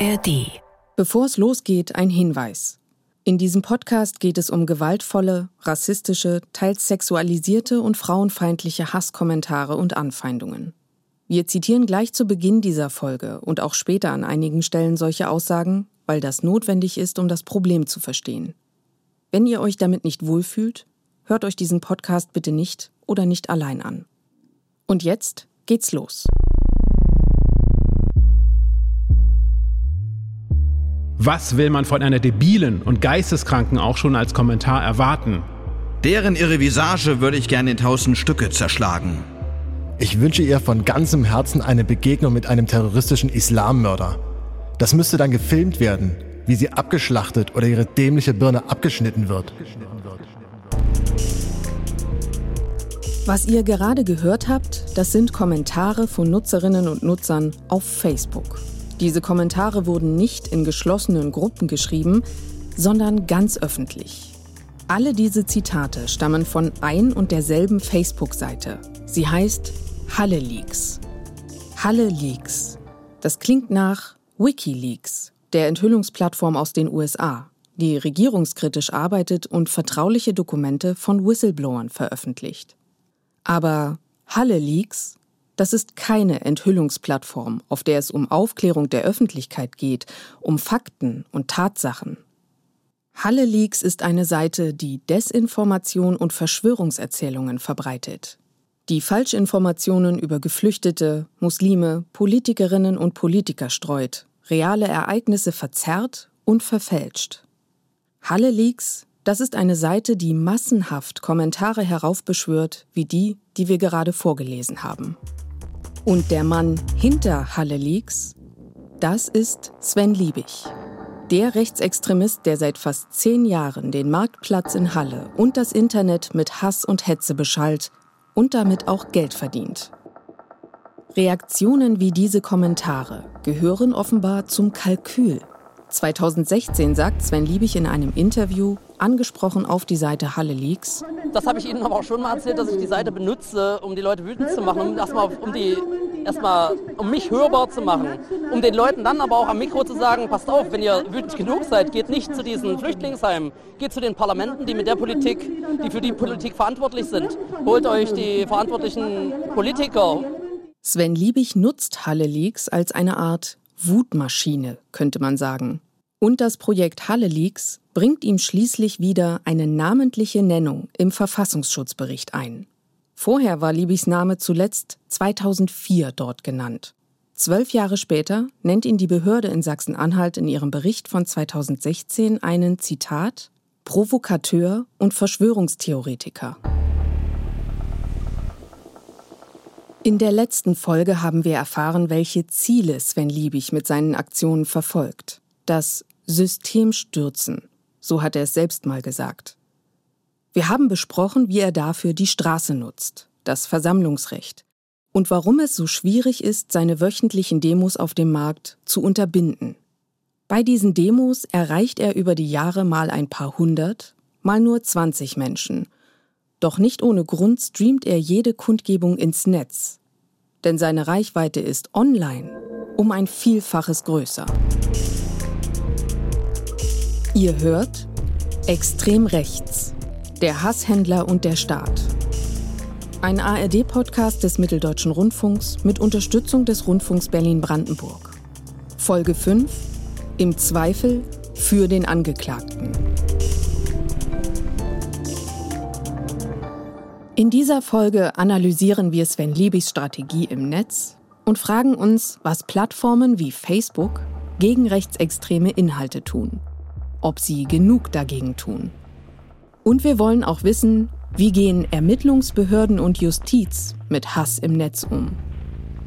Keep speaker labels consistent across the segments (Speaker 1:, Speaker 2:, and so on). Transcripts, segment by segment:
Speaker 1: ARD.
Speaker 2: Bevor es losgeht, ein Hinweis. In diesem Podcast geht es um gewaltvolle, rassistische, teils sexualisierte und frauenfeindliche Hasskommentare und Anfeindungen. Wir zitieren gleich zu Beginn dieser Folge und auch später an einigen Stellen solche Aussagen, weil das notwendig ist, um das Problem zu verstehen. Wenn ihr euch damit nicht wohlfühlt, hört euch diesen Podcast bitte nicht oder nicht allein an. Und jetzt geht's los.
Speaker 3: Was will man von einer debilen und geisteskranken auch schon als Kommentar erwarten?
Speaker 4: Deren ihre Visage würde ich gerne in tausend Stücke zerschlagen.
Speaker 5: Ich wünsche ihr von ganzem Herzen eine Begegnung mit einem terroristischen Islammörder. Das müsste dann gefilmt werden, wie sie abgeschlachtet oder ihre dämliche Birne abgeschnitten wird.
Speaker 2: Was ihr gerade gehört habt, das sind Kommentare von Nutzerinnen und Nutzern auf Facebook. Diese Kommentare wurden nicht in geschlossenen Gruppen geschrieben, sondern ganz öffentlich. Alle diese Zitate stammen von ein und derselben Facebook-Seite. Sie heißt Halle Leaks. Halle Leaks. Das klingt nach Wikileaks, der Enthüllungsplattform aus den USA, die regierungskritisch arbeitet und vertrauliche Dokumente von Whistleblowern veröffentlicht. Aber Halle Leaks das ist keine Enthüllungsplattform, auf der es um Aufklärung der Öffentlichkeit geht, um Fakten und Tatsachen. Halle Leaks ist eine Seite, die Desinformation und Verschwörungserzählungen verbreitet, die Falschinformationen über Geflüchtete, Muslime, Politikerinnen und Politiker streut, reale Ereignisse verzerrt und verfälscht. Halle Leaks, das ist eine Seite, die massenhaft Kommentare heraufbeschwört, wie die, die wir gerade vorgelesen haben. Und der Mann hinter Halle Leaks, das ist Sven Liebig. Der Rechtsextremist, der seit fast zehn Jahren den Marktplatz in Halle und das Internet mit Hass und Hetze beschallt und damit auch Geld verdient. Reaktionen wie diese Kommentare gehören offenbar zum Kalkül. 2016 sagt Sven Liebig in einem Interview, angesprochen auf die Seite Halle Leaks.
Speaker 6: Das habe ich Ihnen aber auch schon mal erzählt, dass ich die Seite benutze, um die Leute wütend zu machen, um erstmal um die erstmal um mich hörbar zu machen, um den Leuten dann aber auch am Mikro zu sagen, passt auf, wenn ihr wütend genug seid, geht nicht zu diesen Flüchtlingsheimen, geht zu den Parlamenten, die mit der Politik, die für die Politik verantwortlich sind. Holt euch die verantwortlichen Politiker.
Speaker 2: Sven Liebig nutzt Halle Leaks als eine Art Wutmaschine, könnte man sagen. Und das Projekt Halle Leaks bringt ihm schließlich wieder eine namentliche Nennung im Verfassungsschutzbericht ein. Vorher war Liebys Name zuletzt 2004 dort genannt. Zwölf Jahre später nennt ihn die Behörde in Sachsen-Anhalt in ihrem Bericht von 2016 einen Zitat Provokateur und Verschwörungstheoretiker. In der letzten Folge haben wir erfahren, welche Ziele Sven Liebig mit seinen Aktionen verfolgt. Das System stürzen, so hat er es selbst mal gesagt. Wir haben besprochen, wie er dafür die Straße nutzt, das Versammlungsrecht, und warum es so schwierig ist, seine wöchentlichen Demos auf dem Markt zu unterbinden. Bei diesen Demos erreicht er über die Jahre mal ein paar hundert, mal nur 20 Menschen doch nicht ohne Grund streamt er jede Kundgebung ins Netz. Denn seine Reichweite ist online um ein Vielfaches größer. Ihr hört Extrem rechts, der Hasshändler und der Staat. Ein ARD-Podcast des Mitteldeutschen Rundfunks mit Unterstützung des Rundfunks Berlin-Brandenburg. Folge 5 Im Zweifel für den Angeklagten. In dieser Folge analysieren wir Sven Liebigs Strategie im Netz und fragen uns, was Plattformen wie Facebook gegen rechtsextreme Inhalte tun. Ob sie genug dagegen tun. Und wir wollen auch wissen, wie gehen Ermittlungsbehörden und Justiz mit Hass im Netz um?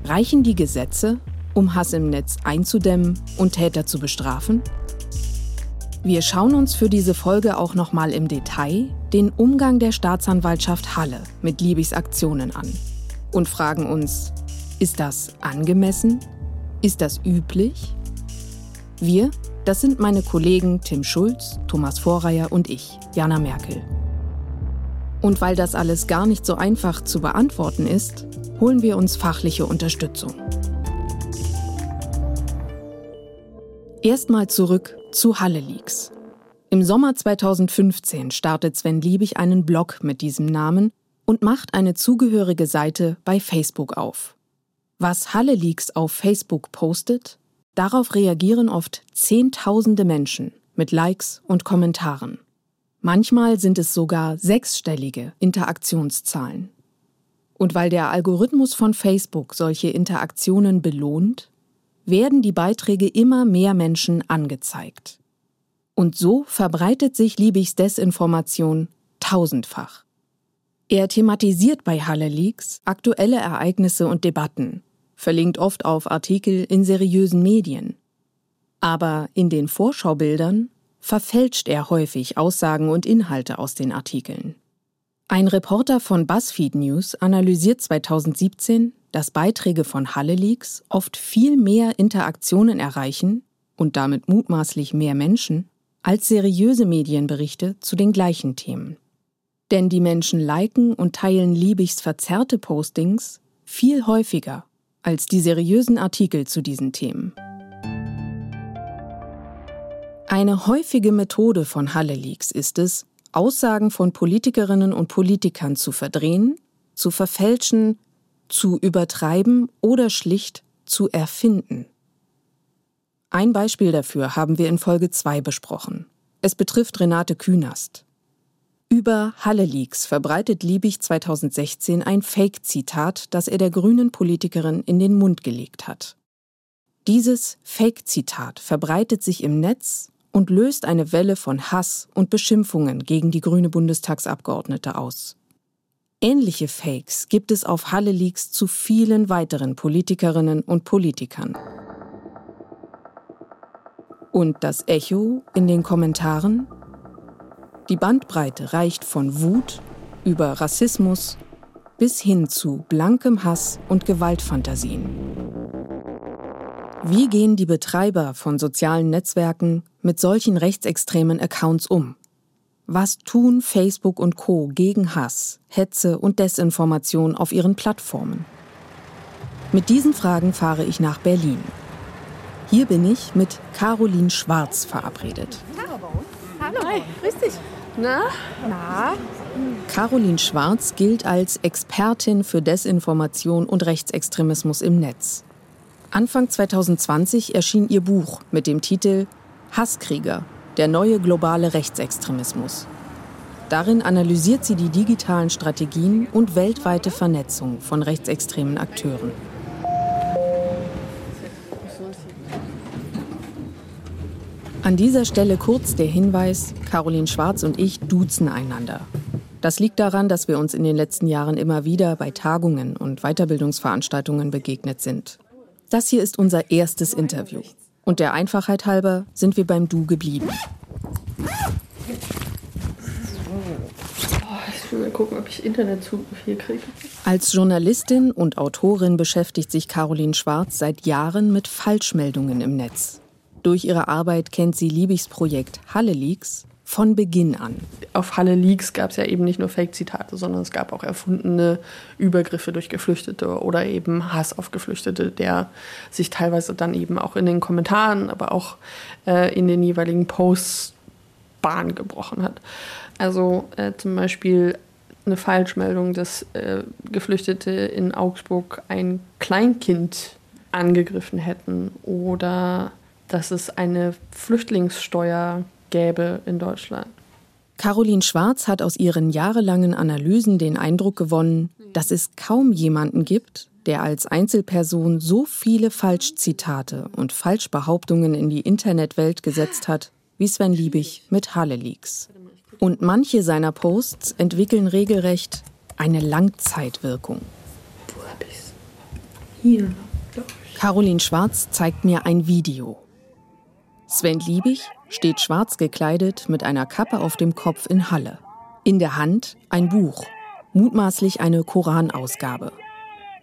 Speaker 2: Reichen die Gesetze, um Hass im Netz einzudämmen und Täter zu bestrafen? Wir schauen uns für diese Folge auch nochmal im Detail den Umgang der Staatsanwaltschaft Halle mit Liebis Aktionen an und fragen uns, ist das angemessen? Ist das üblich? Wir, das sind meine Kollegen Tim Schulz, Thomas Vorreier und ich, Jana Merkel. Und weil das alles gar nicht so einfach zu beantworten ist, holen wir uns fachliche Unterstützung. Erstmal zurück zu Halle Leaks. Im Sommer 2015 startet Sven Liebig einen Blog mit diesem Namen und macht eine zugehörige Seite bei Facebook auf. Was Halle Leaks auf Facebook postet, darauf reagieren oft Zehntausende Menschen mit Likes und Kommentaren. Manchmal sind es sogar sechsstellige Interaktionszahlen. Und weil der Algorithmus von Facebook solche Interaktionen belohnt, werden die Beiträge immer mehr Menschen angezeigt. Und so verbreitet sich Liebigs Desinformation tausendfach. Er thematisiert bei Halle Leaks aktuelle Ereignisse und Debatten, verlinkt oft auf Artikel in seriösen Medien. Aber in den Vorschaubildern verfälscht er häufig Aussagen und Inhalte aus den Artikeln. Ein Reporter von BuzzFeed News analysiert 2017, dass Beiträge von Halle Leaks oft viel mehr Interaktionen erreichen und damit mutmaßlich mehr Menschen als seriöse Medienberichte zu den gleichen Themen. Denn die Menschen liken und teilen Liebigs verzerrte Postings viel häufiger als die seriösen Artikel zu diesen Themen. Eine häufige Methode von Halle Leaks ist es, Aussagen von Politikerinnen und Politikern zu verdrehen, zu verfälschen, zu übertreiben oder schlicht zu erfinden. Ein Beispiel dafür haben wir in Folge 2 besprochen. Es betrifft Renate Künast. Über Halle Leaks verbreitet Liebig 2016 ein Fake-Zitat, das er der grünen Politikerin in den Mund gelegt hat. Dieses Fake-Zitat verbreitet sich im Netz und löst eine Welle von Hass und Beschimpfungen gegen die grüne Bundestagsabgeordnete aus. Ähnliche Fakes gibt es auf Halle Leaks zu vielen weiteren Politikerinnen und Politikern. Und das Echo in den Kommentaren? Die Bandbreite reicht von Wut über Rassismus bis hin zu blankem Hass und Gewaltfantasien. Wie gehen die Betreiber von sozialen Netzwerken mit solchen rechtsextremen Accounts um? Was tun Facebook und Co gegen Hass, Hetze und Desinformation auf ihren Plattformen? Mit diesen Fragen fahre ich nach Berlin. Hier bin ich mit Caroline Schwarz verabredet.
Speaker 1: Hallo, Hi, grüß dich.
Speaker 2: Na? Na? Caroline Schwarz gilt als Expertin für Desinformation und Rechtsextremismus im Netz. Anfang 2020 erschien ihr Buch mit dem Titel Hasskrieger, der neue globale Rechtsextremismus. Darin analysiert sie die digitalen Strategien und weltweite Vernetzung von rechtsextremen Akteuren. An dieser Stelle kurz der Hinweis, Caroline Schwarz und ich duzen einander. Das liegt daran, dass wir uns in den letzten Jahren immer wieder bei Tagungen und Weiterbildungsveranstaltungen begegnet sind. Das hier ist unser erstes Interview. Und der Einfachheit halber sind wir beim Du geblieben.
Speaker 1: ich will mal gucken, ob ich Internetzugriff hier kriege.
Speaker 2: Als Journalistin und Autorin beschäftigt sich Caroline Schwarz seit Jahren mit Falschmeldungen im Netz. Durch ihre Arbeit kennt sie Liebigs Projekt Halle Leaks von Beginn an.
Speaker 1: Auf Halle Leaks gab es ja eben nicht nur Fake-Zitate, sondern es gab auch erfundene Übergriffe durch Geflüchtete oder eben Hass auf Geflüchtete, der sich teilweise dann eben auch in den Kommentaren, aber auch äh, in den jeweiligen Posts Bahn gebrochen hat. Also äh, zum Beispiel eine Falschmeldung, dass äh, Geflüchtete in Augsburg ein Kleinkind angegriffen hätten oder dass es eine Flüchtlingssteuer gäbe in Deutschland.
Speaker 2: Caroline Schwarz hat aus ihren jahrelangen Analysen den Eindruck gewonnen, dass es kaum jemanden gibt, der als Einzelperson so viele Falschzitate und Falschbehauptungen in die Internetwelt gesetzt hat, wie Sven Liebig mit Halle Leaks. Und manche seiner Posts entwickeln regelrecht eine Langzeitwirkung.
Speaker 1: Wo hab ich's? Hier.
Speaker 2: Caroline Schwarz zeigt mir ein Video. Sven Liebig steht schwarz gekleidet mit einer Kappe auf dem Kopf in Halle. In der Hand ein Buch, mutmaßlich eine Koranausgabe.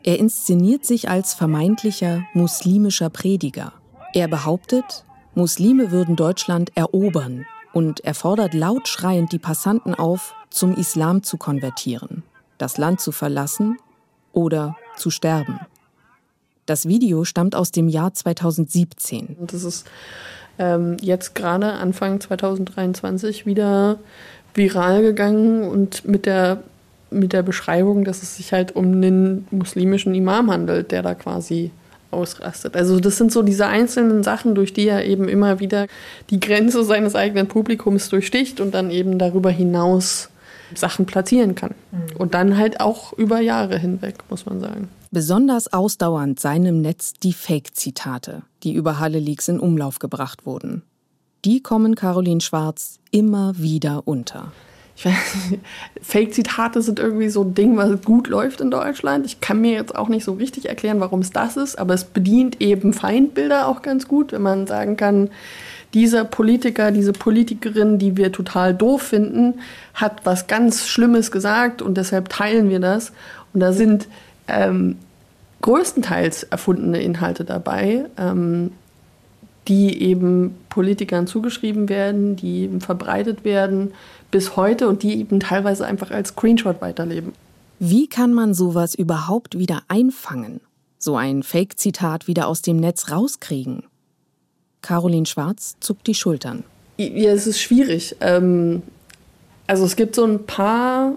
Speaker 2: Er inszeniert sich als vermeintlicher muslimischer Prediger. Er behauptet, Muslime würden Deutschland erobern und er fordert laut schreiend die Passanten auf, zum Islam zu konvertieren, das Land zu verlassen oder zu sterben. Das Video stammt aus dem Jahr 2017.
Speaker 1: Das ist ähm, jetzt gerade Anfang 2023 wieder viral gegangen und mit der, mit der Beschreibung, dass es sich halt um einen muslimischen Imam handelt, der da quasi ausrastet. Also das sind so diese einzelnen Sachen, durch die er eben immer wieder die Grenze seines eigenen Publikums durchsticht und dann eben darüber hinaus Sachen platzieren kann. Mhm. Und dann halt auch über Jahre hinweg, muss man sagen.
Speaker 2: Besonders ausdauernd seien im Netz die Fake-Zitate, die über Halle Leaks in Umlauf gebracht wurden. Die kommen Caroline Schwarz immer wieder unter.
Speaker 1: Fake-Zitate sind irgendwie so ein Ding, was gut läuft in Deutschland. Ich kann mir jetzt auch nicht so richtig erklären, warum es das ist, aber es bedient eben Feindbilder auch ganz gut, wenn man sagen kann, dieser Politiker, diese Politikerin, die wir total doof finden, hat was ganz Schlimmes gesagt und deshalb teilen wir das. Und da sind ähm, größtenteils erfundene Inhalte dabei, ähm, die eben Politikern zugeschrieben werden, die eben verbreitet werden bis heute und die eben teilweise einfach als Screenshot weiterleben.
Speaker 2: Wie kann man sowas überhaupt wieder einfangen? So ein Fake-Zitat wieder aus dem Netz rauskriegen? Caroline Schwarz zuckt die Schultern.
Speaker 1: Ja, es ist schwierig. Ähm, also es gibt so ein paar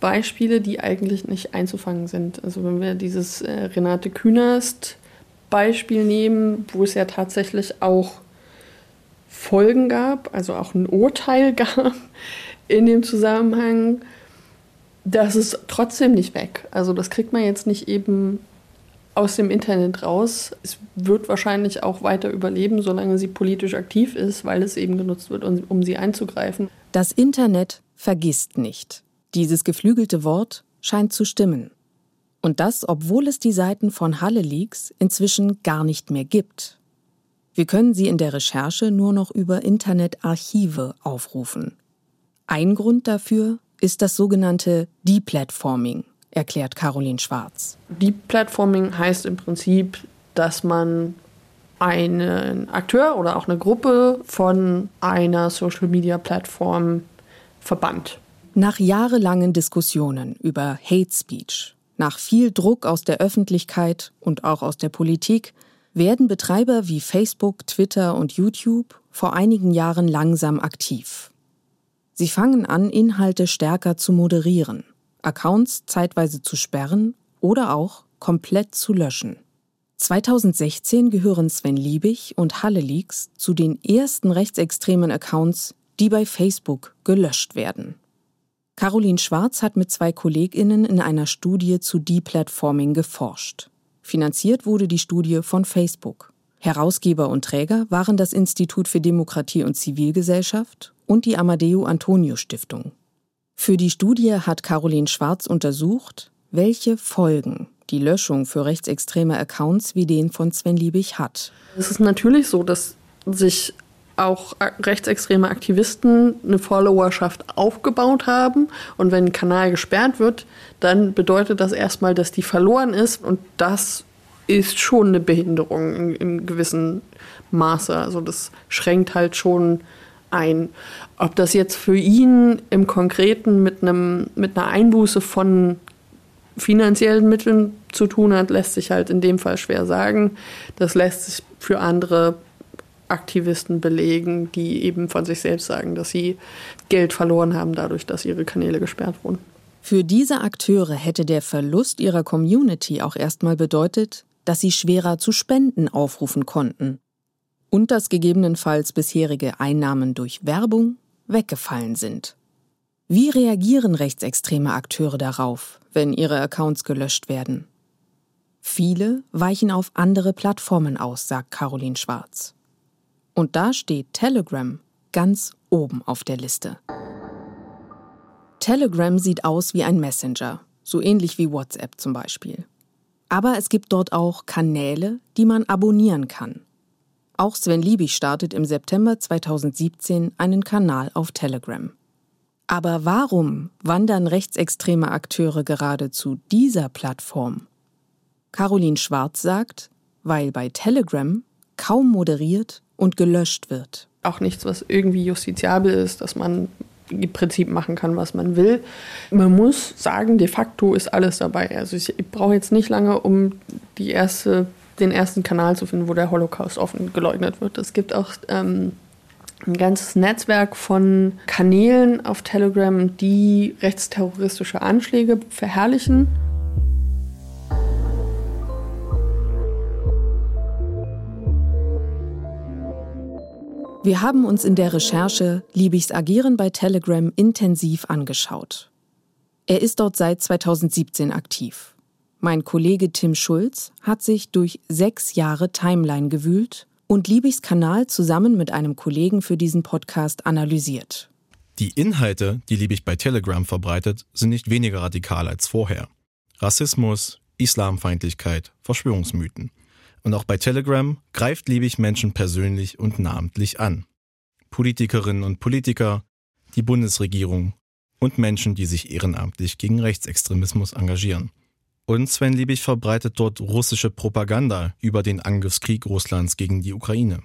Speaker 1: Beispiele, die eigentlich nicht einzufangen sind. Also wenn wir dieses äh, Renate Künast Beispiel nehmen, wo es ja tatsächlich auch Folgen gab, also auch ein Urteil gab in dem Zusammenhang, das ist trotzdem nicht weg. Also das kriegt man jetzt nicht eben aus dem Internet raus. Es wird wahrscheinlich auch weiter überleben, solange sie politisch aktiv ist, weil es eben genutzt wird, um, um sie einzugreifen.
Speaker 2: Das Internet vergisst nicht. Dieses geflügelte Wort scheint zu stimmen. Und das, obwohl es die Seiten von Halle Leaks inzwischen gar nicht mehr gibt. Wir können sie in der Recherche nur noch über Internetarchive aufrufen. Ein Grund dafür ist das sogenannte Deplatforming, erklärt Caroline Schwarz.
Speaker 1: Deplatforming heißt im Prinzip, dass man einen Akteur oder auch eine Gruppe von einer Social-Media-Plattform verbannt.
Speaker 2: Nach jahrelangen Diskussionen über Hate Speech, nach viel Druck aus der Öffentlichkeit und auch aus der Politik, werden Betreiber wie Facebook, Twitter und YouTube vor einigen Jahren langsam aktiv. Sie fangen an, Inhalte stärker zu moderieren Accounts zeitweise zu sperren oder auch komplett zu löschen. 2016 gehören Sven Liebig und Halle Leaks zu den ersten rechtsextremen Accounts, die bei Facebook gelöscht werden. Caroline Schwarz hat mit zwei KollegInnen in einer Studie zu Deplatforming geforscht. Finanziert wurde die Studie von Facebook. Herausgeber und Träger waren das Institut für Demokratie und Zivilgesellschaft und die Amadeo Antonio Stiftung. Für die Studie hat Caroline Schwarz untersucht, welche Folgen die Löschung für rechtsextreme Accounts wie den von Sven Liebig hat.
Speaker 1: Es ist natürlich so, dass sich auch rechtsextreme Aktivisten eine Followerschaft aufgebaut haben. Und wenn ein Kanal gesperrt wird, dann bedeutet das erstmal, dass die verloren ist. Und das ist schon eine Behinderung in, in gewissen Maße. Also das schränkt halt schon ein. Ob das jetzt für ihn im Konkreten mit, einem, mit einer Einbuße von finanziellen Mitteln zu tun hat, lässt sich halt in dem Fall schwer sagen. Das lässt sich für andere Aktivisten belegen, die eben von sich selbst sagen, dass sie Geld verloren haben dadurch, dass ihre Kanäle gesperrt wurden.
Speaker 2: Für diese Akteure hätte der Verlust ihrer Community auch erstmal bedeutet, dass sie schwerer zu Spenden aufrufen konnten und dass gegebenenfalls bisherige Einnahmen durch Werbung weggefallen sind. Wie reagieren rechtsextreme Akteure darauf, wenn ihre Accounts gelöscht werden? Viele weichen auf andere Plattformen aus, sagt Caroline Schwarz. Und da steht Telegram ganz oben auf der Liste. Telegram sieht aus wie ein Messenger, so ähnlich wie WhatsApp zum Beispiel. Aber es gibt dort auch Kanäle, die man abonnieren kann. Auch Sven Liebig startet im September 2017 einen Kanal auf Telegram. Aber warum wandern rechtsextreme Akteure gerade zu dieser Plattform? Caroline Schwarz sagt, weil bei Telegram kaum moderiert und gelöscht wird.
Speaker 1: Auch nichts, was irgendwie justiziabel ist, dass man im Prinzip machen kann, was man will. Man muss sagen, de facto ist alles dabei. Also ich brauche jetzt nicht lange, um die erste den ersten Kanal zu finden, wo der Holocaust offen geleugnet wird. Es gibt auch ähm, ein ganzes Netzwerk von Kanälen auf Telegram, die rechtsterroristische Anschläge verherrlichen.
Speaker 2: Wir haben uns in der Recherche Liebigs Agieren bei Telegram intensiv angeschaut. Er ist dort seit 2017 aktiv. Mein Kollege Tim Schulz hat sich durch sechs Jahre Timeline gewühlt und Liebigs Kanal zusammen mit einem Kollegen für diesen Podcast analysiert.
Speaker 7: Die Inhalte, die Liebig bei Telegram verbreitet, sind nicht weniger radikal als vorher. Rassismus, Islamfeindlichkeit, Verschwörungsmythen. Und auch bei Telegram greift Liebig Menschen persönlich und namentlich an. Politikerinnen und Politiker, die Bundesregierung und Menschen, die sich ehrenamtlich gegen Rechtsextremismus engagieren. Und Sven Liebig verbreitet dort russische Propaganda über den Angriffskrieg Russlands gegen die Ukraine.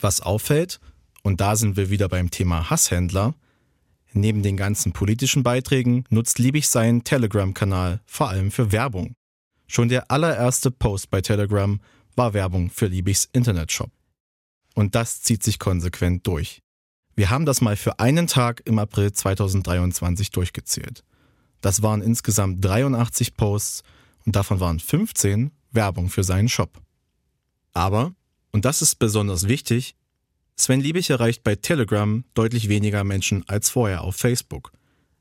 Speaker 7: Was auffällt, und da sind wir wieder beim Thema Hasshändler, neben den ganzen politischen Beiträgen nutzt Liebig seinen Telegram-Kanal vor allem für Werbung. Schon der allererste Post bei Telegram war Werbung für Liebigs Internetshop. Und das zieht sich konsequent durch. Wir haben das mal für einen Tag im April 2023 durchgezählt. Das waren insgesamt 83 Posts und davon waren 15 Werbung für seinen Shop. Aber, und das ist besonders wichtig, Sven Liebig erreicht bei Telegram deutlich weniger Menschen als vorher auf Facebook.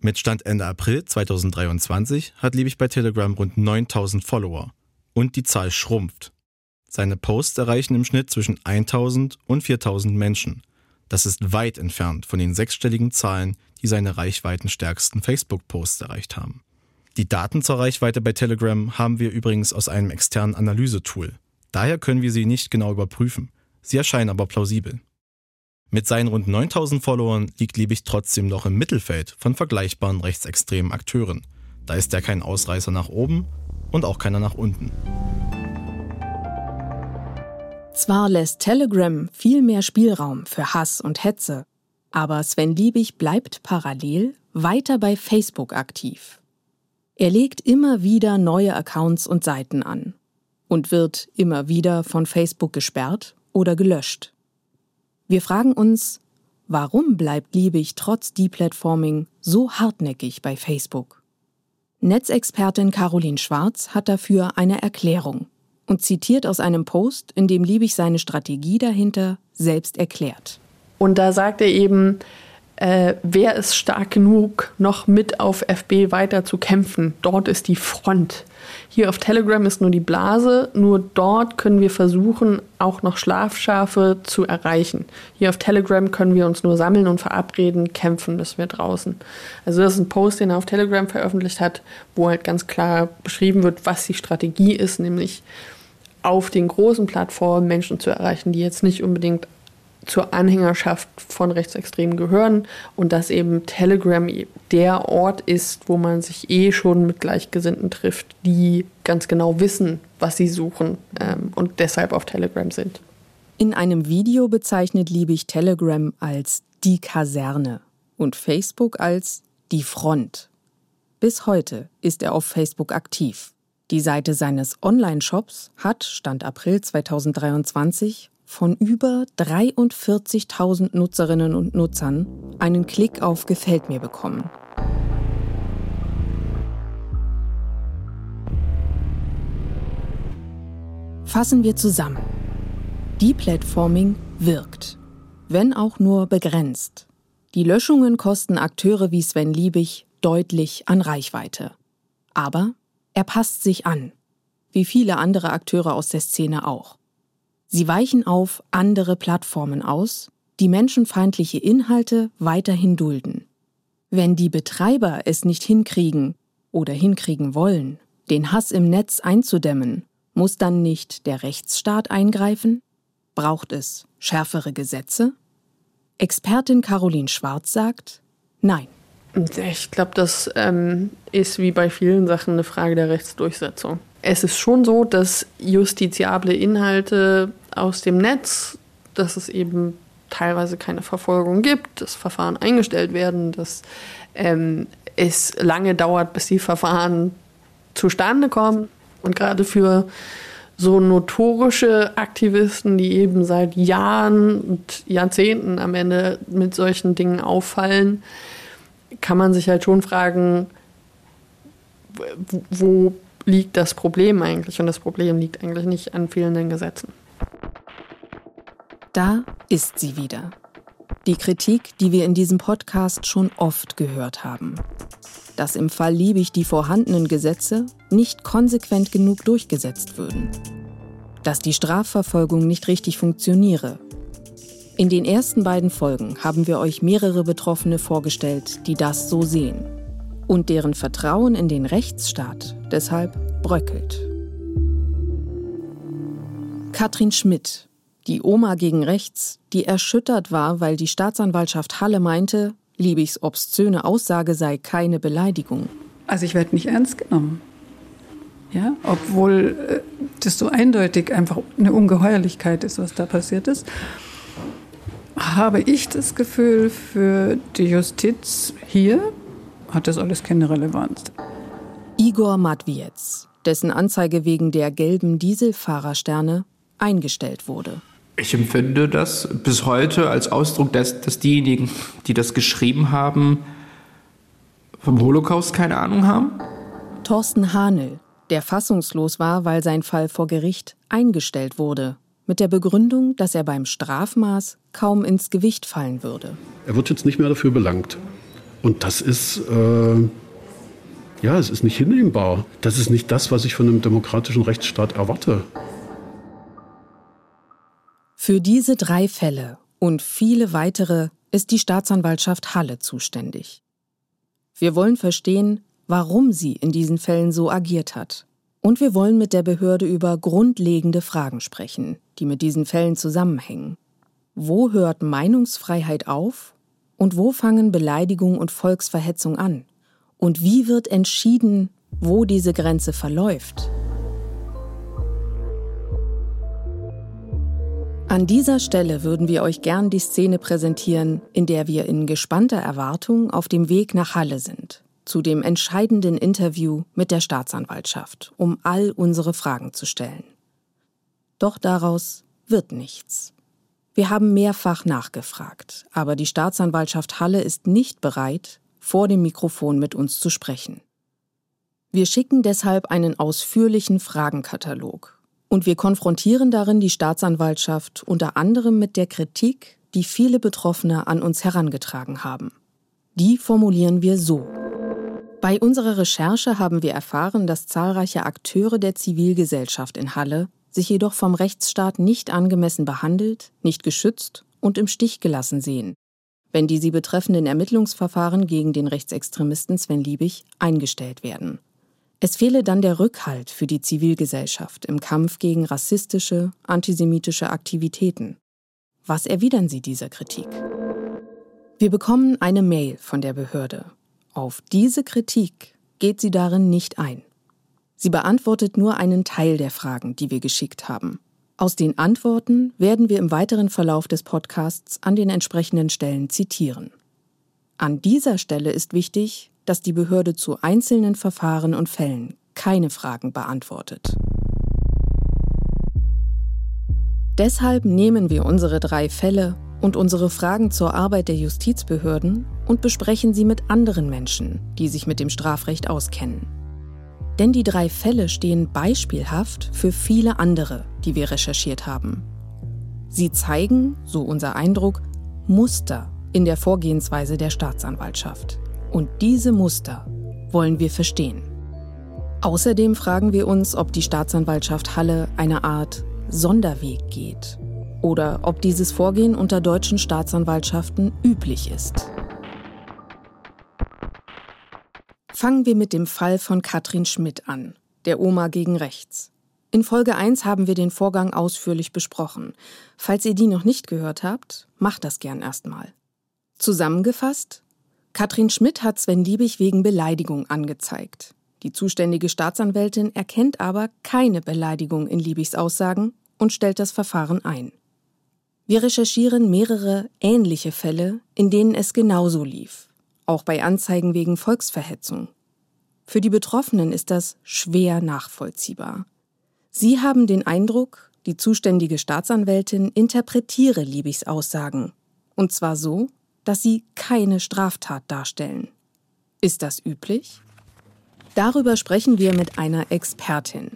Speaker 7: Mit Stand Ende April 2023 hat Liebig bei Telegram rund 9000 Follower. Und die Zahl schrumpft. Seine Posts erreichen im Schnitt zwischen 1000 und 4000 Menschen. Das ist weit entfernt von den sechsstelligen Zahlen, die seine reichweitenstärksten Facebook-Posts erreicht haben. Die Daten zur Reichweite bei Telegram haben wir übrigens aus einem externen Analysetool. Daher können wir sie nicht genau überprüfen. Sie erscheinen aber plausibel. Mit seinen rund 9000 Followern liegt Liebig trotzdem noch im Mittelfeld von vergleichbaren rechtsextremen Akteuren. Da ist er kein Ausreißer nach oben und auch keiner nach unten.
Speaker 2: Zwar lässt Telegram viel mehr Spielraum für Hass und Hetze, aber Sven Liebig bleibt parallel weiter bei Facebook aktiv. Er legt immer wieder neue Accounts und Seiten an und wird immer wieder von Facebook gesperrt oder gelöscht. Wir fragen uns, warum bleibt Liebig trotz Deplatforming so hartnäckig bei Facebook? Netzexpertin Caroline Schwarz hat dafür eine Erklärung und zitiert aus einem Post, in dem Liebig seine Strategie dahinter selbst erklärt.
Speaker 1: Und da sagt er eben, äh, wer ist stark genug, noch mit auf FB weiter zu kämpfen? Dort ist die Front. Hier auf Telegram ist nur die Blase, nur dort können wir versuchen, auch noch Schlafschafe zu erreichen. Hier auf Telegram können wir uns nur sammeln und verabreden, kämpfen müssen wir draußen. Also das ist ein Post, den er auf Telegram veröffentlicht hat, wo halt ganz klar beschrieben wird, was die Strategie ist, nämlich auf den großen Plattformen Menschen zu erreichen, die jetzt nicht unbedingt zur Anhängerschaft von Rechtsextremen gehören und dass eben Telegram der Ort ist, wo man sich eh schon mit Gleichgesinnten trifft, die ganz genau wissen, was sie suchen ähm, und deshalb auf Telegram sind.
Speaker 2: In einem Video bezeichnet Liebig Telegram als die Kaserne und Facebook als die Front. Bis heute ist er auf Facebook aktiv. Die Seite seines Online-Shops hat, Stand April 2023, von über 43.000 Nutzerinnen und Nutzern einen Klick auf Gefällt mir bekommen. Fassen wir zusammen. Deplatforming wirkt, wenn auch nur begrenzt. Die Löschungen kosten Akteure wie Sven Liebig deutlich an Reichweite. Aber er passt sich an, wie viele andere Akteure aus der Szene auch. Sie weichen auf andere Plattformen aus, die menschenfeindliche Inhalte weiterhin dulden. Wenn die Betreiber es nicht hinkriegen oder hinkriegen wollen, den Hass im Netz einzudämmen, muss dann nicht der Rechtsstaat eingreifen? Braucht es schärfere Gesetze? Expertin Caroline Schwarz sagt, nein.
Speaker 1: Ich glaube, das ähm, ist wie bei vielen Sachen eine Frage der Rechtsdurchsetzung. Es ist schon so, dass justiziable Inhalte aus dem Netz, dass es eben teilweise keine Verfolgung gibt, dass Verfahren eingestellt werden, dass ähm, es lange dauert, bis die Verfahren zustande kommen. Und gerade für so notorische Aktivisten, die eben seit Jahren und Jahrzehnten am Ende mit solchen Dingen auffallen, kann man sich halt schon fragen, wo liegt das Problem eigentlich? Und das Problem liegt eigentlich nicht an fehlenden Gesetzen.
Speaker 2: Da ist sie wieder. Die Kritik, die wir in diesem Podcast schon oft gehört haben. Dass im Fall Liebig die vorhandenen Gesetze nicht konsequent genug durchgesetzt würden. Dass die Strafverfolgung nicht richtig funktioniere. In den ersten beiden Folgen haben wir euch mehrere Betroffene vorgestellt, die das so sehen. Und deren Vertrauen in den Rechtsstaat deshalb bröckelt. Katrin Schmidt die Oma gegen rechts, die erschüttert war, weil die Staatsanwaltschaft Halle meinte, Liebigs obszöne Aussage sei keine Beleidigung.
Speaker 8: Also ich werde nicht ernst genommen. Ja, obwohl äh, das so eindeutig einfach eine Ungeheuerlichkeit ist, was da passiert ist, habe ich das Gefühl, für die Justiz hier hat das alles keine Relevanz.
Speaker 2: Igor Matwiez, dessen Anzeige wegen der gelben Dieselfahrersterne eingestellt wurde.
Speaker 9: Ich empfinde das bis heute als Ausdruck des, dass diejenigen, die das geschrieben haben, vom Holocaust keine Ahnung haben.
Speaker 2: Thorsten Hanel, der fassungslos war, weil sein Fall vor Gericht eingestellt wurde, mit der Begründung, dass er beim Strafmaß kaum ins Gewicht fallen würde.
Speaker 10: Er wird jetzt nicht mehr dafür belangt. Und das ist, äh, ja, es ist nicht hinnehmbar. Das ist nicht das, was ich von einem demokratischen Rechtsstaat erwarte.
Speaker 2: Für diese drei Fälle und viele weitere ist die Staatsanwaltschaft Halle zuständig. Wir wollen verstehen, warum sie in diesen Fällen so agiert hat. Und wir wollen mit der Behörde über grundlegende Fragen sprechen, die mit diesen Fällen zusammenhängen. Wo hört Meinungsfreiheit auf und wo fangen Beleidigung und Volksverhetzung an? Und wie wird entschieden, wo diese Grenze verläuft? An dieser Stelle würden wir euch gern die Szene präsentieren, in der wir in gespannter Erwartung auf dem Weg nach Halle sind, zu dem entscheidenden Interview mit der Staatsanwaltschaft, um all unsere Fragen zu stellen. Doch daraus wird nichts. Wir haben mehrfach nachgefragt, aber die Staatsanwaltschaft Halle ist nicht bereit, vor dem Mikrofon mit uns zu sprechen. Wir schicken deshalb einen ausführlichen Fragenkatalog und wir konfrontieren darin die Staatsanwaltschaft unter anderem mit der Kritik, die viele Betroffene an uns herangetragen haben. Die formulieren wir so. Bei unserer Recherche haben wir erfahren, dass zahlreiche Akteure der Zivilgesellschaft in Halle sich jedoch vom Rechtsstaat nicht angemessen behandelt, nicht geschützt und im Stich gelassen sehen, wenn die sie betreffenden Ermittlungsverfahren gegen den Rechtsextremisten Sven Liebig eingestellt werden. Es fehle dann der Rückhalt für die Zivilgesellschaft im Kampf gegen rassistische, antisemitische Aktivitäten. Was erwidern Sie dieser Kritik? Wir bekommen eine Mail von der Behörde. Auf diese Kritik geht sie darin nicht ein. Sie beantwortet nur einen Teil der Fragen, die wir geschickt haben. Aus den Antworten werden wir im weiteren Verlauf des Podcasts an den entsprechenden Stellen zitieren. An dieser Stelle ist wichtig, dass die Behörde zu einzelnen Verfahren und Fällen keine Fragen beantwortet. Deshalb nehmen wir unsere drei Fälle und unsere Fragen zur Arbeit der Justizbehörden und besprechen sie mit anderen Menschen, die sich mit dem Strafrecht auskennen. Denn die drei Fälle stehen beispielhaft für viele andere, die wir recherchiert haben. Sie zeigen, so unser Eindruck, Muster in der Vorgehensweise der Staatsanwaltschaft. Und diese Muster wollen wir verstehen. Außerdem fragen wir uns, ob die Staatsanwaltschaft Halle eine Art Sonderweg geht oder ob dieses Vorgehen unter deutschen Staatsanwaltschaften üblich ist. Fangen wir mit dem Fall von Katrin Schmidt an, der Oma gegen rechts. In Folge 1 haben wir den Vorgang ausführlich besprochen. Falls ihr die noch nicht gehört habt, macht das gern erstmal. Zusammengefasst, Katrin Schmidt hat Sven Liebig wegen Beleidigung angezeigt. Die zuständige Staatsanwältin erkennt aber keine Beleidigung in Liebigs Aussagen und stellt das Verfahren ein. Wir recherchieren mehrere ähnliche Fälle, in denen es genauso lief, auch bei Anzeigen wegen Volksverhetzung. Für die Betroffenen ist das schwer nachvollziehbar. Sie haben den Eindruck, die zuständige Staatsanwältin interpretiere Liebigs Aussagen. Und zwar so, dass sie keine Straftat darstellen. Ist das üblich? Darüber sprechen wir mit einer Expertin.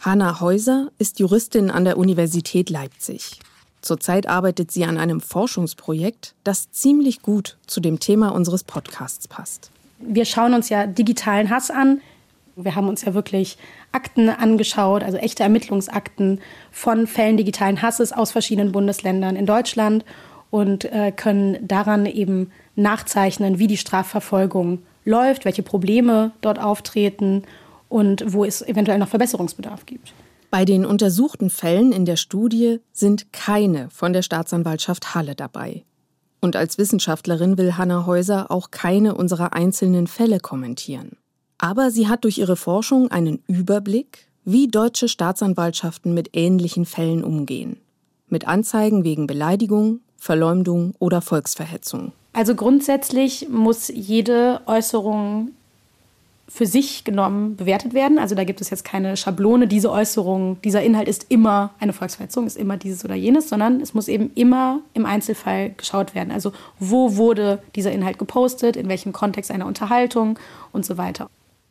Speaker 2: Hanna Häuser ist Juristin an der Universität Leipzig. Zurzeit arbeitet sie an einem Forschungsprojekt, das ziemlich gut zu dem Thema unseres Podcasts passt.
Speaker 11: Wir schauen uns ja digitalen Hass an. Wir haben uns ja wirklich Akten angeschaut, also echte Ermittlungsakten von Fällen digitalen Hasses aus verschiedenen Bundesländern in Deutschland und äh, können daran eben nachzeichnen, wie die Strafverfolgung läuft, welche Probleme dort auftreten und wo es eventuell noch Verbesserungsbedarf gibt.
Speaker 2: Bei den untersuchten Fällen in der Studie sind keine von der Staatsanwaltschaft Halle dabei. Und als Wissenschaftlerin will Hanna Häuser auch keine unserer einzelnen Fälle kommentieren. Aber sie hat durch ihre Forschung einen Überblick, wie deutsche Staatsanwaltschaften mit ähnlichen Fällen umgehen. Mit Anzeigen wegen Beleidigung, Verleumdung oder Volksverhetzung.
Speaker 11: Also grundsätzlich muss jede Äußerung für sich genommen bewertet werden. Also da gibt es jetzt keine Schablone, diese Äußerung, dieser Inhalt ist immer eine Volksverhetzung, ist immer dieses oder jenes, sondern es muss eben immer im Einzelfall geschaut werden. Also wo wurde dieser Inhalt gepostet, in welchem Kontext einer Unterhaltung und so weiter.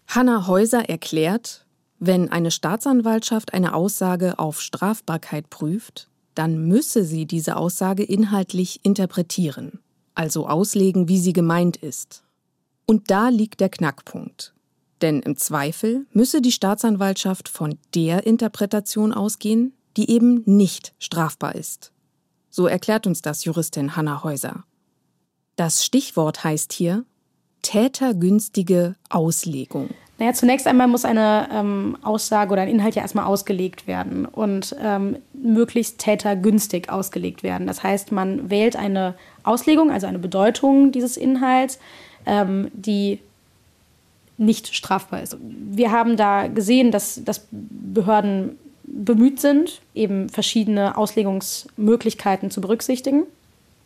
Speaker 2: Hanna Häuser erklärt, wenn eine Staatsanwaltschaft eine Aussage auf Strafbarkeit prüft, dann müsse sie diese Aussage inhaltlich interpretieren, also auslegen, wie sie gemeint ist. Und da liegt der Knackpunkt. Denn im Zweifel müsse die Staatsanwaltschaft von der Interpretation ausgehen, die eben nicht strafbar ist. So erklärt uns das Juristin Hanna Häuser. Das Stichwort heißt hier tätergünstige Auslegung.
Speaker 11: Naja, zunächst einmal muss eine ähm, Aussage oder ein Inhalt ja erstmal ausgelegt werden und ähm, möglichst tätergünstig ausgelegt werden. Das heißt, man wählt eine Auslegung, also eine Bedeutung dieses Inhalts, ähm, die nicht strafbar ist. Wir haben da gesehen, dass, dass Behörden bemüht sind, eben verschiedene Auslegungsmöglichkeiten zu berücksichtigen.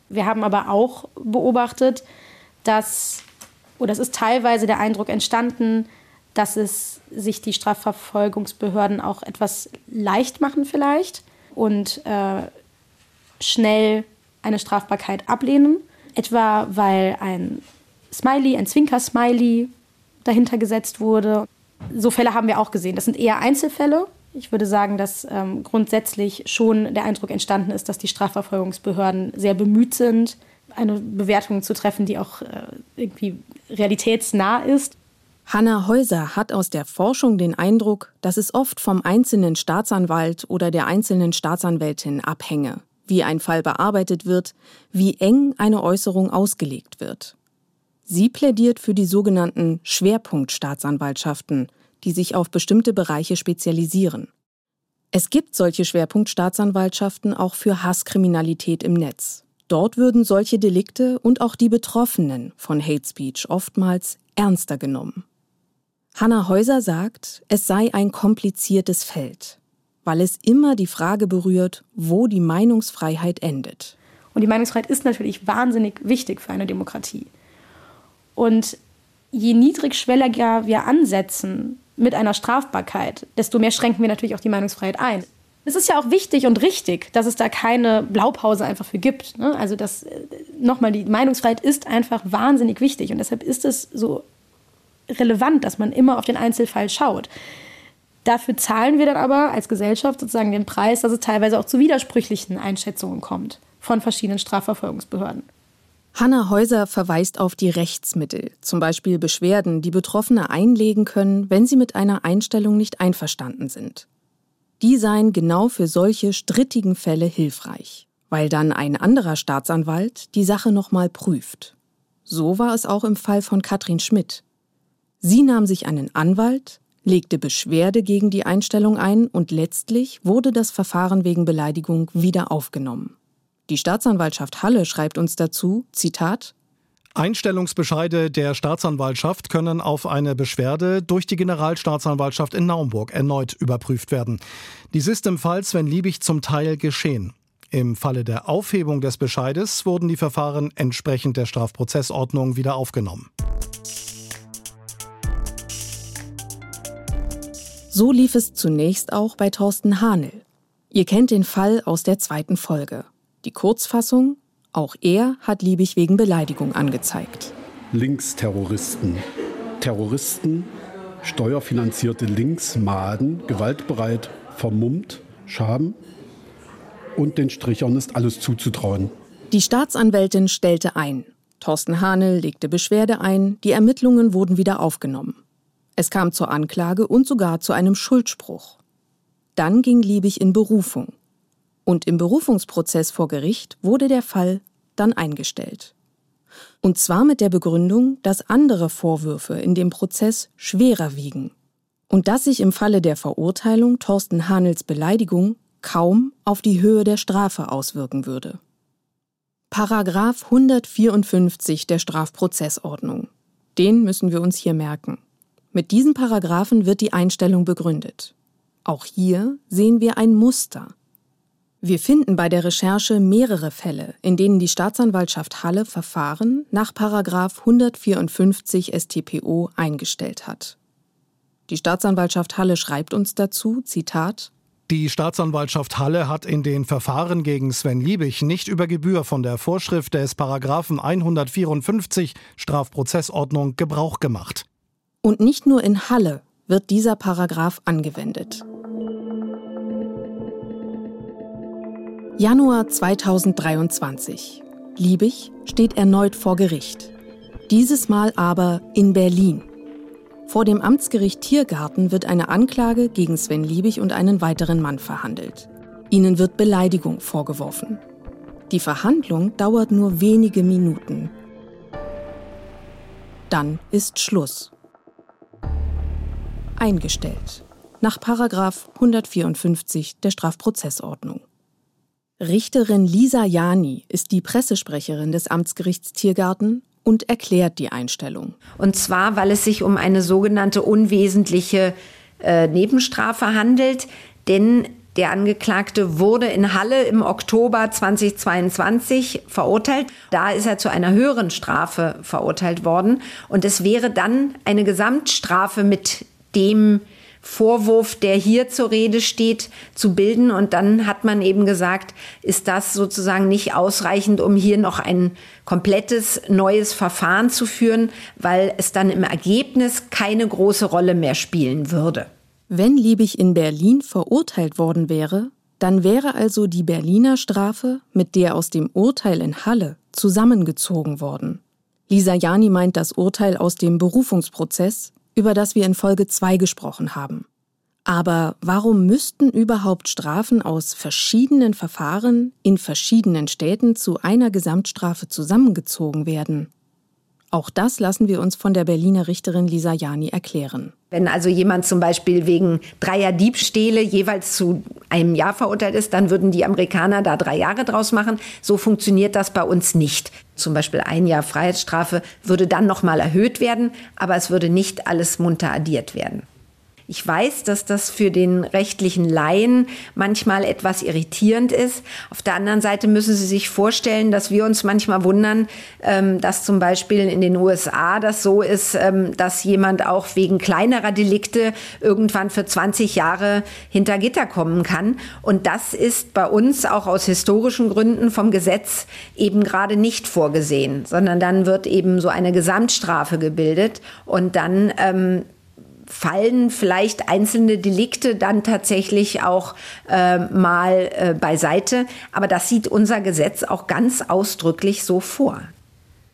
Speaker 11: Wir haben aber auch beobachtet, dass, oder es ist teilweise der Eindruck entstanden, dass es sich die Strafverfolgungsbehörden auch etwas leicht machen vielleicht und äh, schnell eine Strafbarkeit ablehnen. Etwa weil ein Smiley, ein Zwinker-Smiley dahinter gesetzt wurde. So Fälle haben wir auch gesehen. Das sind eher Einzelfälle. Ich würde sagen, dass ähm, grundsätzlich schon der Eindruck entstanden ist, dass die Strafverfolgungsbehörden sehr bemüht sind, eine Bewertung zu treffen, die auch äh, irgendwie realitätsnah ist.
Speaker 2: Hanna Häuser hat aus der Forschung den Eindruck, dass es oft vom einzelnen Staatsanwalt oder der einzelnen Staatsanwältin abhänge, wie ein Fall bearbeitet wird, wie eng eine Äußerung ausgelegt wird. Sie plädiert für die sogenannten Schwerpunktstaatsanwaltschaften, die sich auf bestimmte Bereiche spezialisieren. Es gibt solche Schwerpunktstaatsanwaltschaften auch für Hasskriminalität im Netz. Dort würden solche Delikte und auch die Betroffenen von Hate Speech oftmals ernster genommen. Hanna Häuser sagt, es sei ein kompliziertes Feld, weil es immer die Frage berührt, wo die Meinungsfreiheit endet.
Speaker 11: Und die Meinungsfreiheit ist natürlich wahnsinnig wichtig für eine Demokratie. Und je niedrigschwelliger wir ansetzen mit einer Strafbarkeit, desto mehr schränken wir natürlich auch die Meinungsfreiheit ein. Es ist ja auch wichtig und richtig, dass es da keine Blaupause einfach für gibt. Ne? Also das äh, nochmal, die Meinungsfreiheit ist einfach wahnsinnig wichtig und deshalb ist es so relevant, dass man immer auf den Einzelfall schaut. Dafür zahlen wir dann aber als Gesellschaft sozusagen den Preis, dass es teilweise auch zu widersprüchlichen Einschätzungen kommt von verschiedenen Strafverfolgungsbehörden.
Speaker 2: Hanna Häuser verweist auf die Rechtsmittel, zum Beispiel Beschwerden, die Betroffene einlegen können, wenn sie mit einer Einstellung nicht einverstanden sind. Die seien genau für solche strittigen Fälle hilfreich, weil dann ein anderer Staatsanwalt die Sache nochmal prüft. So war es auch im Fall von Katrin Schmidt. Sie nahm sich einen Anwalt, legte Beschwerde gegen die Einstellung ein und letztlich wurde das Verfahren wegen Beleidigung wieder aufgenommen. Die Staatsanwaltschaft Halle schreibt uns dazu, Zitat,
Speaker 12: Einstellungsbescheide der Staatsanwaltschaft können auf eine Beschwerde durch die Generalstaatsanwaltschaft in Naumburg erneut überprüft werden. Dies ist im Fall Sven Liebig zum Teil geschehen. Im Falle der Aufhebung des Bescheides wurden die Verfahren entsprechend der Strafprozessordnung wieder aufgenommen.
Speaker 2: So lief es zunächst auch bei Thorsten Hanel. Ihr kennt den Fall aus der zweiten Folge. Die Kurzfassung, auch er hat Liebig wegen Beleidigung angezeigt.
Speaker 10: Linksterroristen. Terroristen, steuerfinanzierte Linksmaden, gewaltbereit, vermummt, Schaben. Und den Strichern ist alles zuzutrauen.
Speaker 2: Die Staatsanwältin stellte ein. Thorsten Hanel legte Beschwerde ein, die Ermittlungen wurden wieder aufgenommen. Es kam zur Anklage und sogar zu einem Schuldspruch. Dann ging Liebig in Berufung. Und im Berufungsprozess vor Gericht wurde der Fall dann eingestellt. Und zwar mit der Begründung, dass andere Vorwürfe in dem Prozess schwerer wiegen und dass sich im Falle der Verurteilung Thorsten Hanels Beleidigung kaum auf die Höhe der Strafe auswirken würde. Paragraph 154 der Strafprozessordnung. Den müssen wir uns hier merken. Mit diesen Paragraphen wird die Einstellung begründet. Auch hier sehen wir ein Muster. Wir finden bei der Recherche mehrere Fälle, in denen die Staatsanwaltschaft Halle Verfahren nach 154 StPO eingestellt hat. Die Staatsanwaltschaft Halle schreibt uns dazu, Zitat,
Speaker 12: die Staatsanwaltschaft Halle hat in den Verfahren gegen Sven Liebig nicht über Gebühr von der Vorschrift des Paragraphen 154 Strafprozessordnung Gebrauch gemacht.
Speaker 2: Und nicht nur in Halle wird dieser Paragraph angewendet. Januar 2023. Liebig steht erneut vor Gericht. Dieses Mal aber in Berlin. Vor dem Amtsgericht Tiergarten wird eine Anklage gegen Sven Liebig und einen weiteren Mann verhandelt. Ihnen wird Beleidigung vorgeworfen. Die Verhandlung dauert nur wenige Minuten. Dann ist Schluss. Eingestellt. Nach 154 der Strafprozessordnung. Richterin Lisa Jani ist die Pressesprecherin des Amtsgerichts Tiergarten und erklärt die Einstellung.
Speaker 13: Und zwar, weil es sich um eine sogenannte unwesentliche äh, Nebenstrafe handelt, denn der Angeklagte wurde in Halle im Oktober 2022 verurteilt. Da ist er zu einer höheren Strafe verurteilt worden. Und es wäre dann eine Gesamtstrafe mit dem Vorwurf, der hier zur Rede steht, zu bilden. Und dann hat man eben gesagt, ist das sozusagen nicht ausreichend, um hier noch ein komplettes neues Verfahren zu führen, weil es dann im Ergebnis keine große Rolle mehr spielen würde.
Speaker 2: Wenn Liebig in Berlin verurteilt worden wäre, dann wäre also die Berliner Strafe mit der aus dem Urteil in Halle zusammengezogen worden. Lisa Jani meint das Urteil aus dem Berufungsprozess, über das wir in Folge 2 gesprochen haben. Aber warum müssten überhaupt Strafen aus verschiedenen Verfahren in verschiedenen Städten zu einer Gesamtstrafe zusammengezogen werden? Auch das lassen wir uns von der Berliner Richterin Lisa Jani erklären.
Speaker 13: Wenn also jemand zum Beispiel wegen dreier Diebstähle jeweils zu einem Jahr verurteilt ist, dann würden die Amerikaner da drei Jahre draus machen. So funktioniert das bei uns nicht. Zum Beispiel ein Jahr Freiheitsstrafe würde dann nochmal erhöht werden, aber es würde nicht alles munter addiert werden. Ich weiß, dass das für den rechtlichen Laien manchmal etwas irritierend ist. Auf der anderen Seite müssen Sie sich vorstellen, dass wir uns manchmal wundern, ähm, dass zum Beispiel in den USA das so ist, ähm, dass jemand auch wegen kleinerer Delikte irgendwann für 20 Jahre hinter Gitter kommen kann. Und das ist bei uns auch aus historischen Gründen vom Gesetz eben gerade nicht vorgesehen, sondern dann wird eben so eine Gesamtstrafe gebildet und dann ähm, fallen vielleicht einzelne Delikte dann tatsächlich auch äh, mal äh, beiseite. Aber das sieht unser Gesetz auch ganz ausdrücklich so vor.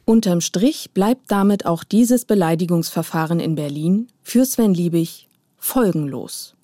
Speaker 2: Unterm Strich bleibt damit auch dieses Beleidigungsverfahren in Berlin für Sven Liebig folgenlos.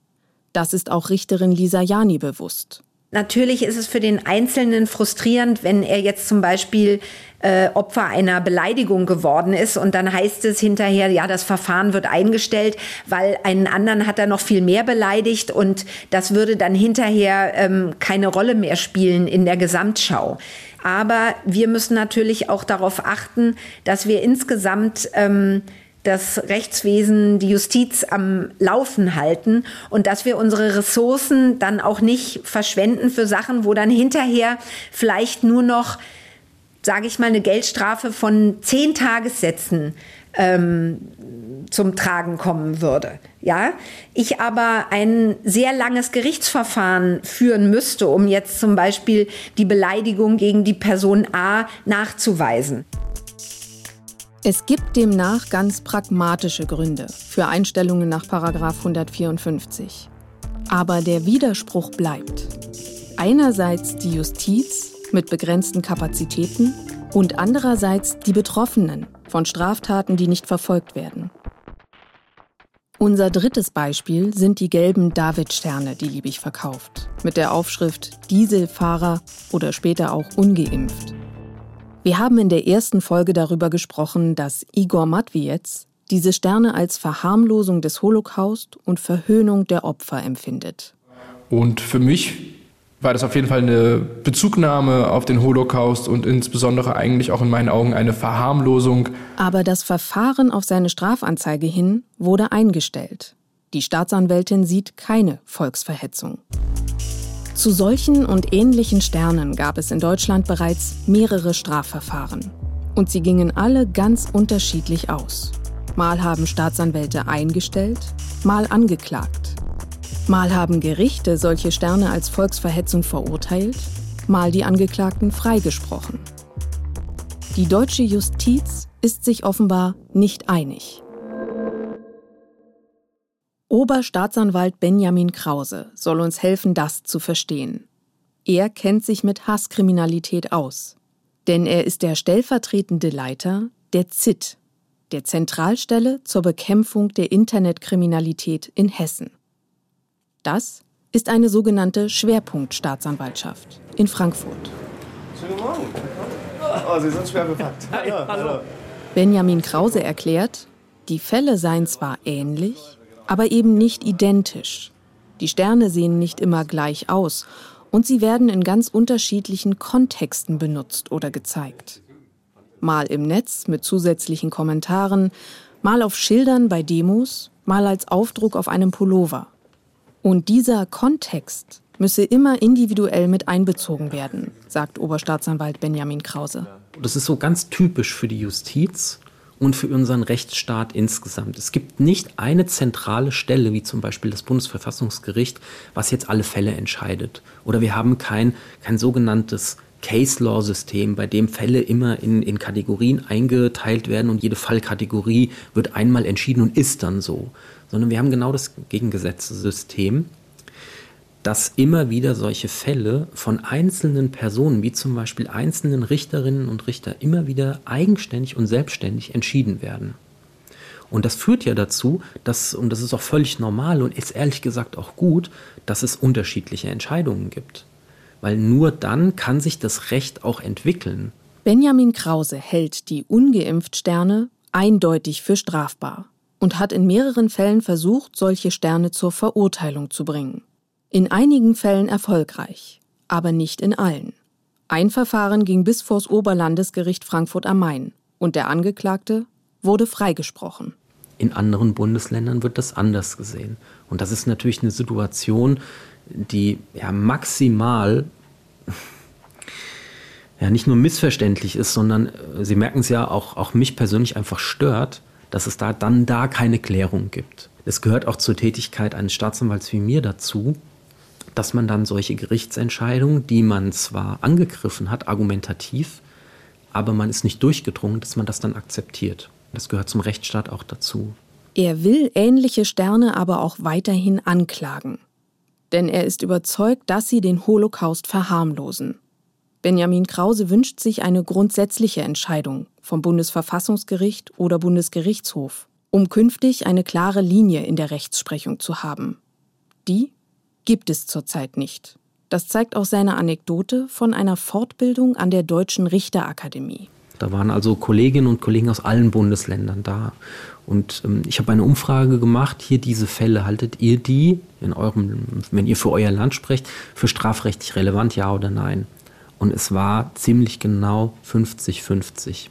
Speaker 2: Das ist auch Richterin Lisa Jani bewusst.
Speaker 13: Natürlich ist es für den Einzelnen frustrierend, wenn er jetzt zum Beispiel äh, Opfer einer Beleidigung geworden ist und dann heißt es hinterher, ja, das Verfahren wird eingestellt, weil einen anderen hat er noch viel mehr beleidigt und das würde dann hinterher ähm, keine Rolle mehr spielen in der Gesamtschau. Aber wir müssen natürlich auch darauf achten, dass wir insgesamt ähm, das Rechtswesen, die Justiz am Laufen halten und dass wir unsere Ressourcen dann auch nicht verschwenden für Sachen, wo dann hinterher vielleicht nur noch, sage ich mal, eine Geldstrafe von zehn Tagessätzen ähm, zum Tragen kommen würde. ja, ich aber ein sehr langes Gerichtsverfahren führen müsste, um jetzt zum Beispiel die Beleidigung gegen die Person A nachzuweisen.
Speaker 2: Es gibt demnach ganz pragmatische Gründe für Einstellungen nach 154. Aber der Widerspruch bleibt. Einerseits die Justiz mit begrenzten Kapazitäten und andererseits die Betroffenen von Straftaten, die nicht verfolgt werden. Unser drittes Beispiel sind die gelben David-Sterne, die Liebig verkauft, mit der Aufschrift Dieselfahrer oder später auch ungeimpft. Wir haben in der ersten Folge darüber gesprochen, dass Igor Matwiez diese Sterne als Verharmlosung des Holocaust und Verhöhnung der Opfer empfindet.
Speaker 9: Und für mich war das auf jeden Fall eine Bezugnahme auf den Holocaust und insbesondere eigentlich auch in meinen Augen eine Verharmlosung.
Speaker 2: Aber das Verfahren auf seine Strafanzeige hin wurde eingestellt. Die Staatsanwältin sieht keine Volksverhetzung. Zu solchen und ähnlichen Sternen gab es in Deutschland bereits mehrere Strafverfahren. Und sie gingen alle ganz unterschiedlich aus. Mal haben Staatsanwälte eingestellt, mal angeklagt. Mal haben Gerichte solche Sterne als Volksverhetzung verurteilt, mal die Angeklagten freigesprochen. Die deutsche Justiz ist sich offenbar nicht einig. Oberstaatsanwalt Benjamin Krause soll uns helfen, das zu verstehen. Er kennt sich mit Hasskriminalität aus, denn er ist der stellvertretende Leiter der ZIT, der Zentralstelle zur Bekämpfung der Internetkriminalität in Hessen. Das ist eine sogenannte Schwerpunktstaatsanwaltschaft in Frankfurt. Schönen Morgen. Oh, Sie sind schwer bepackt. Hi, hallo. Benjamin Krause erklärt, die Fälle seien zwar ähnlich, aber eben nicht identisch. Die Sterne sehen nicht immer gleich aus und sie werden in ganz unterschiedlichen Kontexten benutzt oder gezeigt. Mal im Netz mit zusätzlichen Kommentaren, mal auf Schildern bei Demos, mal als Aufdruck auf einem Pullover. Und dieser Kontext müsse immer individuell mit einbezogen werden, sagt Oberstaatsanwalt Benjamin Krause.
Speaker 14: Das ist so ganz typisch für die Justiz und für unseren Rechtsstaat insgesamt. Es gibt nicht eine zentrale Stelle, wie zum Beispiel das Bundesverfassungsgericht, was jetzt alle Fälle entscheidet. Oder wir haben kein, kein sogenanntes Case-Law-System, bei dem Fälle immer in, in Kategorien eingeteilt werden und jede Fallkategorie wird einmal entschieden und ist dann so sondern wir haben genau das Gegengesetzessystem, dass immer wieder solche Fälle von einzelnen Personen, wie zum Beispiel einzelnen Richterinnen und Richter, immer wieder eigenständig und selbstständig entschieden werden. Und das führt ja dazu, dass, und das ist auch völlig normal und ist ehrlich gesagt auch gut, dass es unterschiedliche Entscheidungen gibt. Weil nur dann kann sich das Recht auch entwickeln.
Speaker 2: Benjamin Krause hält die Ungeimpft-Sterne eindeutig für strafbar und hat in mehreren Fällen versucht, solche Sterne zur Verurteilung zu bringen. In einigen Fällen erfolgreich, aber nicht in allen. Ein Verfahren ging bis vors Oberlandesgericht Frankfurt am Main und der Angeklagte wurde freigesprochen.
Speaker 14: In anderen Bundesländern wird das anders gesehen. Und das ist natürlich eine Situation, die ja maximal ja nicht nur missverständlich ist, sondern äh, Sie merken es ja auch, auch mich persönlich einfach stört, dass es da dann da keine Klärung gibt. Es gehört auch zur Tätigkeit eines Staatsanwalts wie mir dazu, dass man dann solche Gerichtsentscheidungen, die man zwar angegriffen hat, argumentativ, aber man ist nicht durchgedrungen, dass man das dann akzeptiert. Das gehört zum Rechtsstaat auch dazu.
Speaker 2: Er will ähnliche Sterne aber auch weiterhin anklagen. Denn er ist überzeugt, dass sie den Holocaust verharmlosen. Benjamin Krause wünscht sich eine grundsätzliche Entscheidung vom Bundesverfassungsgericht oder Bundesgerichtshof, um künftig eine klare Linie in der Rechtsprechung zu haben. Die gibt es zurzeit nicht. Das zeigt auch seine Anekdote von einer Fortbildung an der Deutschen Richterakademie.
Speaker 14: Da waren also Kolleginnen und Kollegen aus allen Bundesländern da. Und ähm, ich habe eine Umfrage gemacht, hier diese Fälle, haltet ihr die in eurem, wenn ihr für euer Land sprecht, für strafrechtlich relevant, ja oder nein? Und es war ziemlich genau 50-50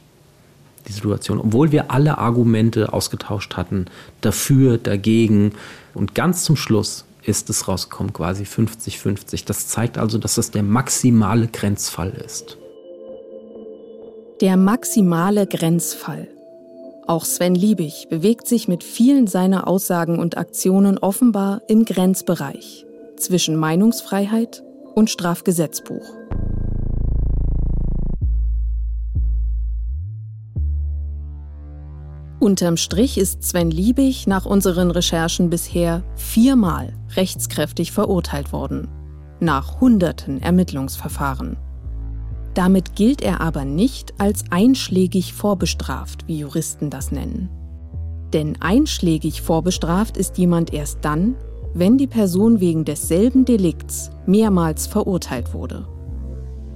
Speaker 14: die Situation, obwohl wir alle Argumente ausgetauscht hatten, dafür, dagegen. Und ganz zum Schluss ist es rausgekommen, quasi 50-50. Das zeigt also, dass das der maximale Grenzfall ist.
Speaker 2: Der maximale Grenzfall. Auch Sven Liebig bewegt sich mit vielen seiner Aussagen und Aktionen offenbar im Grenzbereich zwischen Meinungsfreiheit und Strafgesetzbuch. Unterm Strich ist Sven Liebig nach unseren Recherchen bisher viermal rechtskräftig verurteilt worden, nach hunderten Ermittlungsverfahren. Damit gilt er aber nicht als einschlägig vorbestraft, wie Juristen das nennen. Denn einschlägig vorbestraft ist jemand erst dann, wenn die Person wegen desselben Delikts mehrmals verurteilt wurde.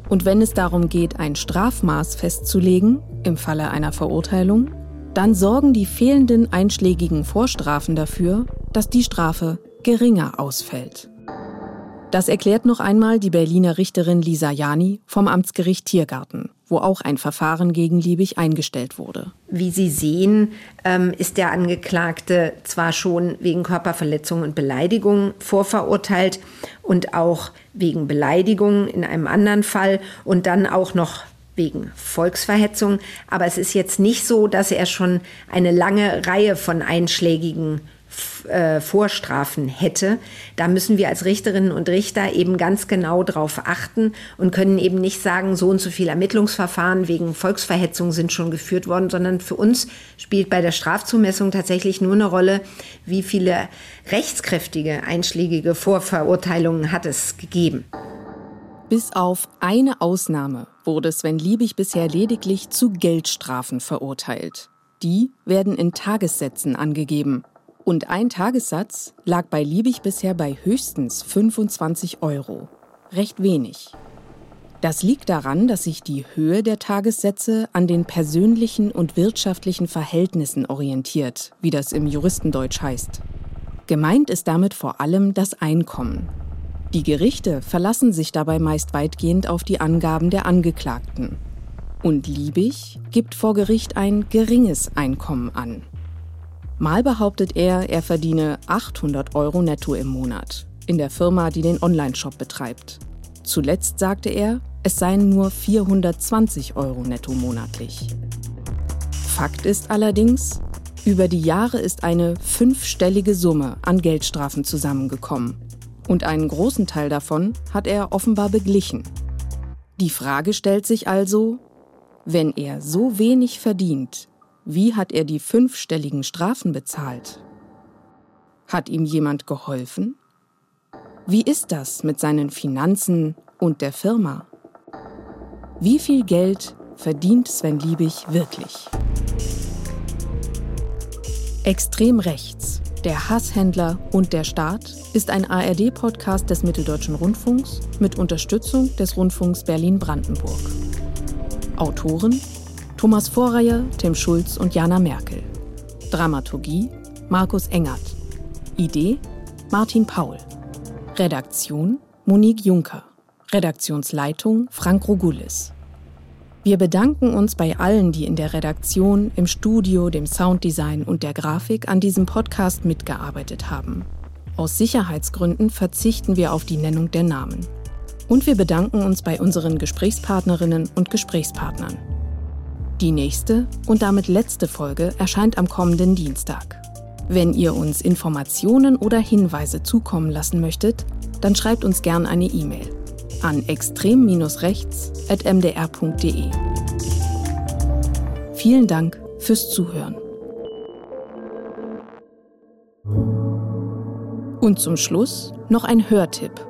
Speaker 2: Und wenn es darum geht, ein Strafmaß festzulegen, im Falle einer Verurteilung, dann sorgen die fehlenden einschlägigen Vorstrafen dafür, dass die Strafe geringer ausfällt. Das erklärt noch einmal die Berliner Richterin Lisa Jani vom Amtsgericht Tiergarten, wo auch ein Verfahren gegen Liebig eingestellt wurde.
Speaker 13: Wie Sie sehen, ähm, ist der Angeklagte zwar schon wegen Körperverletzung und Beleidigung vorverurteilt und auch wegen Beleidigung in einem anderen Fall und dann auch noch wegen Volksverhetzung. Aber es ist jetzt nicht so, dass er schon eine lange Reihe von einschlägigen äh, Vorstrafen hätte. Da müssen wir als Richterinnen und Richter eben ganz genau drauf achten und können eben nicht sagen, so und so viele Ermittlungsverfahren wegen Volksverhetzung sind schon geführt worden, sondern für uns spielt bei der Strafzumessung tatsächlich nur eine Rolle, wie viele rechtskräftige einschlägige Vorverurteilungen hat es gegeben.
Speaker 2: Bis auf eine Ausnahme wurde Sven Liebig bisher lediglich zu Geldstrafen verurteilt. Die werden in Tagessätzen angegeben. Und ein Tagessatz lag bei Liebig bisher bei höchstens 25 Euro. Recht wenig. Das liegt daran, dass sich die Höhe der Tagessätze an den persönlichen und wirtschaftlichen Verhältnissen orientiert, wie das im Juristendeutsch heißt. Gemeint ist damit vor allem das Einkommen. Die Gerichte verlassen sich dabei meist weitgehend auf die Angaben der Angeklagten. Und Liebig gibt vor Gericht ein geringes Einkommen an. Mal behauptet er, er verdiene 800 Euro netto im Monat in der Firma, die den Onlineshop betreibt. Zuletzt sagte er, es seien nur 420 Euro netto monatlich. Fakt ist allerdings, über die Jahre ist eine fünfstellige Summe an Geldstrafen zusammengekommen. Und einen großen Teil davon hat er offenbar beglichen. Die Frage stellt sich also, wenn er so wenig verdient, wie hat er die fünfstelligen Strafen bezahlt? Hat ihm jemand geholfen? Wie ist das mit seinen Finanzen und der Firma? Wie viel Geld verdient Sven Liebig wirklich? Extrem rechts, der Hasshändler und der Staat ist ein ARD-Podcast des Mitteldeutschen Rundfunks mit Unterstützung des Rundfunks Berlin-Brandenburg. Autoren Thomas Vorreier, Tim Schulz und Jana Merkel. Dramaturgie Markus Engert. Idee Martin Paul. Redaktion Monique Juncker. Redaktionsleitung Frank Rogulis. Wir bedanken uns bei allen, die in der Redaktion, im Studio, dem Sounddesign und der Grafik an diesem Podcast mitgearbeitet haben. Aus Sicherheitsgründen verzichten wir auf die Nennung der Namen. Und wir bedanken uns bei unseren Gesprächspartnerinnen und Gesprächspartnern. Die nächste und damit letzte Folge erscheint am kommenden Dienstag. Wenn ihr uns Informationen oder Hinweise zukommen lassen möchtet, dann schreibt uns gern eine E-Mail an extrem-rechts.mdr.de. Vielen Dank fürs Zuhören. Und zum Schluss noch ein Hörtipp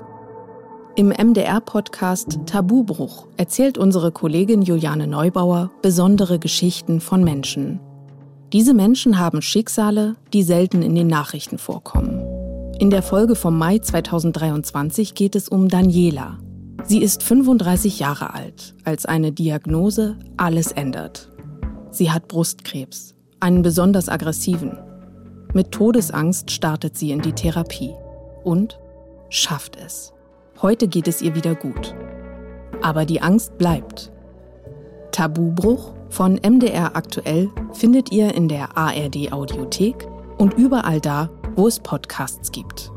Speaker 2: im MDR-Podcast Tabubruch erzählt unsere Kollegin Juliane Neubauer besondere Geschichten von Menschen. Diese Menschen haben Schicksale, die selten in den Nachrichten vorkommen. In der Folge vom Mai 2023 geht es um Daniela. Sie ist 35 Jahre alt, als eine Diagnose alles ändert. Sie hat Brustkrebs, einen besonders aggressiven. Mit Todesangst startet sie in die Therapie und schafft es. Heute geht es ihr wieder gut. Aber die Angst bleibt. Tabubruch von MDR aktuell findet ihr in der ARD Audiothek und überall da, wo es Podcasts gibt.